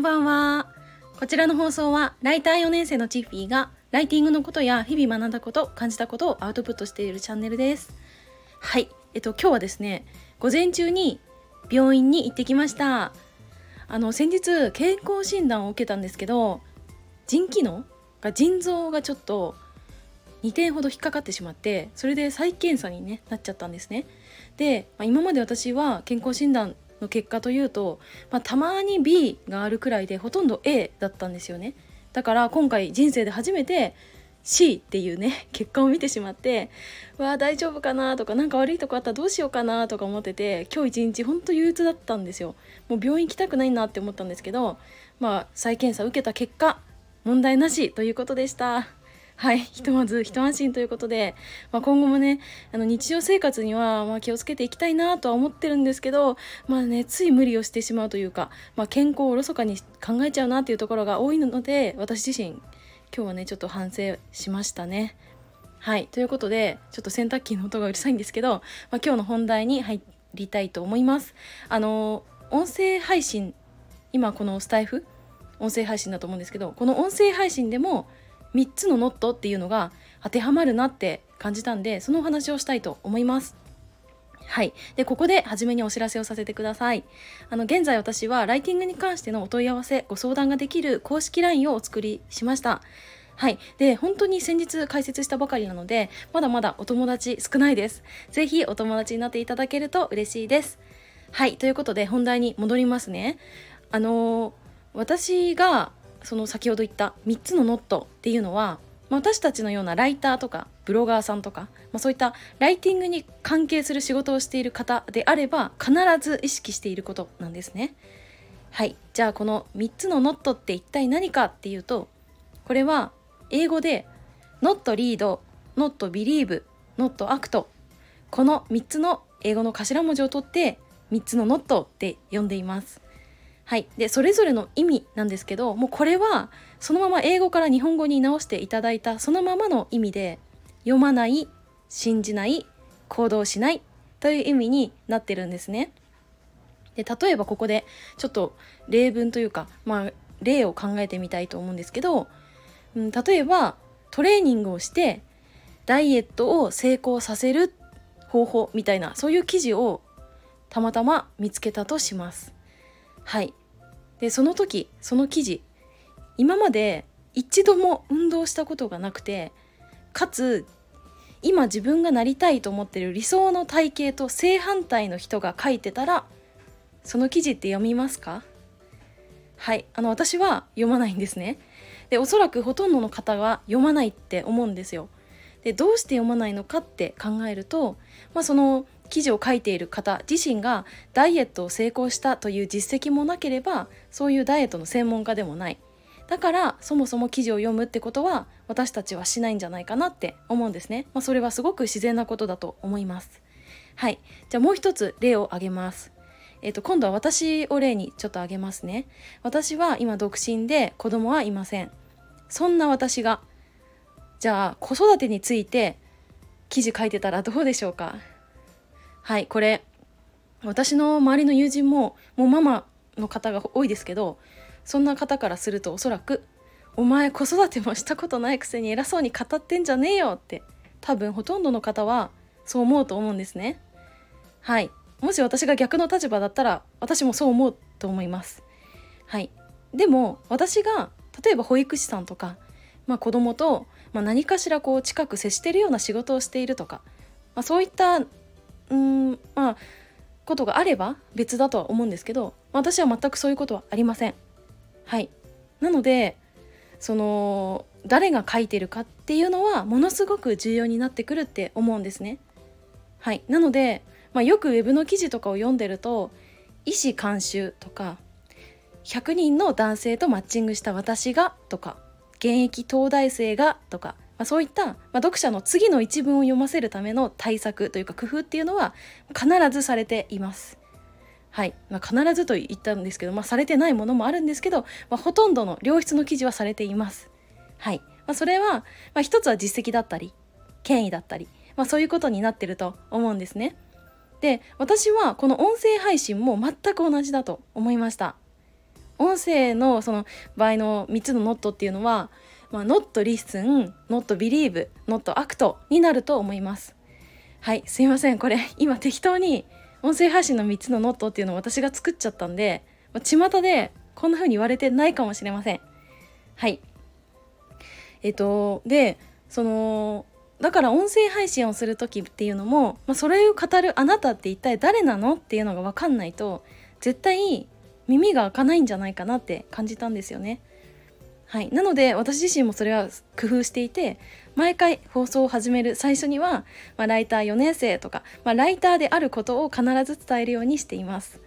んばんは。こちらの放送は、ライター4年生のチッフィーが、ライティングのことや日々学んだこと、感じたことをアウトプットしているチャンネルです。はい。えっと、今日はですね、午前中に病院に行ってきました。あの、先日、健康診断を受けたんですけど、腎機能が腎臓がちょっと2点ほど引っかかってしまってそれで再検査に、ね、なっちゃったんですね。で、まあ、今まで私は健康診断の結果というと、まあ、たまに B があるくらいでほとんど A だったんですよね。だから今回人生で初めて C っていうね 結果を見てしまってわあ大丈夫かな？とか何か悪いとこあったらどうしようかな？とか思ってて今日一日ほんと憂鬱だったんですよ。もう病院行きたくないなって思ったんですけどまあ再検査受けた結果問題なしということでした。はい、ひとまず一安心ということで、まあ、今後もねあの日常生活にはま気をつけていきたいなとは思ってるんですけど、まあね、つい無理をしてしまうというか、まあ、健康をおろそかに考えちゃうなっていうところが多いので私自身今日はねちょっと反省しましたね。はいということでちょっと洗濯機の音がうるさいんですけど、まあ、今日の本題に入りたいと思います。あの音声配信今このスタイフ？音声配信だと思うんですけどこの音声配信でも3つのノットっていうのが当てはまるなって感じたんでそのお話をしたいと思います。はい。で、ここで初めにお知らせをさせてください。あの、現在私はライティングに関してのお問い合わせ、ご相談ができる公式 LINE をお作りしました。はい。で、本当に先日解説したばかりなので、まだまだお友達少ないです。ぜひお友達になっていただけると嬉しいです。はい。ということで本題に戻りますね。あのー、私がその先ほど言った3つのノットっていうのは私たちのようなライターとかブロガーさんとか、まあ、そういったライティングに関係する仕事をしている方であれば必ず意識していることなんですね。はいじゃあこの3つのノットって一体何かっていうとこれは英語で not read, not believe, not act この3つの英語の頭文字を取って3つのノットって呼んでいます。はい、でそれぞれの意味なんですけどもうこれはそのまま英語から日本語に直していただいたそのままの意味で読まない信じない行動しないという意味になってるんですね。で例えばここでちょっと例文というか、まあ、例を考えてみたいと思うんですけど、うん、例えばトレーニングをしてダイエットを成功させる方法みたいなそういう記事をたまたま見つけたとします。はいでその時その記事今まで一度も運動したことがなくてかつ今自分がなりたいと思ってる理想の体型と正反対の人が書いてたらその記事って読みますか？はいあの私は読まないんですね。でおそらくほとんどの方は読まないって思うんですよ。でどうして読まないのかって考えると、まあ、その記事を書いている方自身がダイエットを成功したという実績もなければそういうダイエットの専門家でもない。だからそもそも記事を読むってことは私たちはしないんじゃないかなって思うんですね、まあ、それはすごく自然なことだと思います。はい。じゃあもう一つ例を挙げます。えー、と今度は私を例にちょっと挙げますね。私は今独身で子供はいません。そんな私がじゃあ子育てについて記事書いてたらどうでしょうか？はいこれ私の周りの友人ももうママの方が多いですけどそんな方からするとおそらく「お前子育てもしたことないくせに偉そうに語ってんじゃねえよ」って多分ほとんどの方はそう思うと思うんですね。はいもし私が逆の立場だったら私もそう思うと思います。はいでも私が例えば保育士さんとか、まあ、子供と、まあ、何かしらこう近く接してるような仕事をしているとか、まあ、そういったうんまあことがあれば別だとは思うんですけど私は全くそういうことはありません。はいなのでその誰が書いてるかっていうのはものすごく重要になってくるって思うんですね。はいなので、まあ、よくウェブの記事とかを読んでると医師監修とか100人の男性とマッチングした私がとか現役東大生がとかまあ、そういった、まあ、読者の次の一文を読ませるための対策というか工夫っていうのは必ずされています。はい、まあ、必ずと言ったんですけど、まあ、されてないものもあるんですけど、まあ、ほとんどの良質の記事はされています。はい、ま、それは、まあ、一つは実績だったり権威だったり、ま、そういうことになってると思うんですね。で私はこの音声配信も全く同じだと思いました。音声のその場合の3つのノットっていうのは、まあ、not listen, not believe, not act になると思います。はいすいません。これ今適当に音声配信の3つのノットっていうのを私が作っちゃったんで、まあ、巷でこんな風に言われてないかもしれません。はい。えっとでそのだから音声配信をする時っていうのも、まあ、それを語るあなたって一体誰なのっていうのが分かんないと絶対耳が開かないんじゃないかなって感じたんですよね。はい、なので私自身もそれは工夫していて毎回放送を始める最初には、まあ、ライター4年生とか、まあ、ライターであることを必ず伝えるようにしています。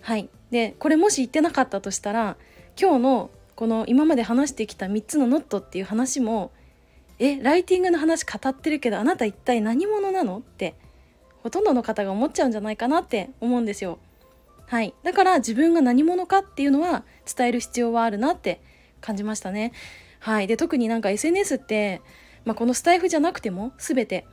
はい、でこれもし言ってなかったとしたら今日のこの今まで話してきた3つのノットっていう話もえライティングの話語ってるけどあなた一体何者なの？ってほとんどの方が思っちゃうんじゃないかなって思うんですよ。はい、だから自分が何者かっていうのは伝える必要はあるなって感じましたね。はい、で特になんか SNS って、まあ、このスタイフじゃなくても全て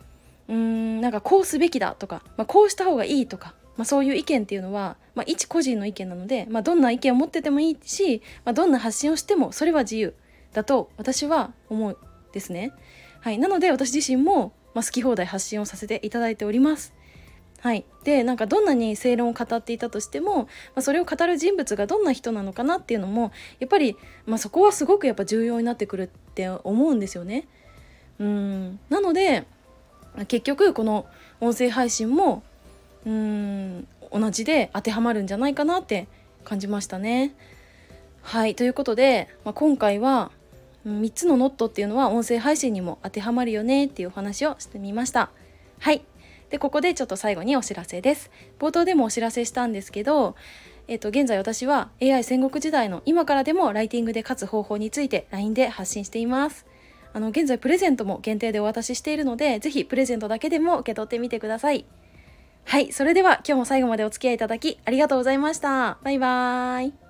うーんなんかこうすべきだとか、まあ、こうした方がいいとか、まあ、そういう意見っていうのは、まあ、一個人の意見なので、まあ、どんな意見を持っててもいいし、まあ、どんな発信をしてもそれは自由だと私は思うですね。はい、なので私自身も、まあ、好き放題発信をさせていただいております。はい、でなんかどんなに正論を語っていたとしても、まあ、それを語る人物がどんな人なのかなっていうのもやっぱり、まあ、そこはすごくやっぱ重要になってくるって思うんですよね。うんなので結局この音声配信もうん同じで当てはまるんじゃないかなって感じましたね。はいということで、まあ、今回は3つのノットっていうのは音声配信にも当てはまるよねっていうお話をしてみました。はいでここでちょっと最後にお知らせです冒頭でもお知らせしたんですけどえっと、現在私は AI 戦国時代の今からでもライティングで勝つ方法について LINE で発信しています。あの、現在プレゼントも限定でお渡ししているので、ぜひプレゼントだけでも受け取ってみてください。はい、それでは今日も最後までお付き合いいただきありがとうございました。バイバーイ。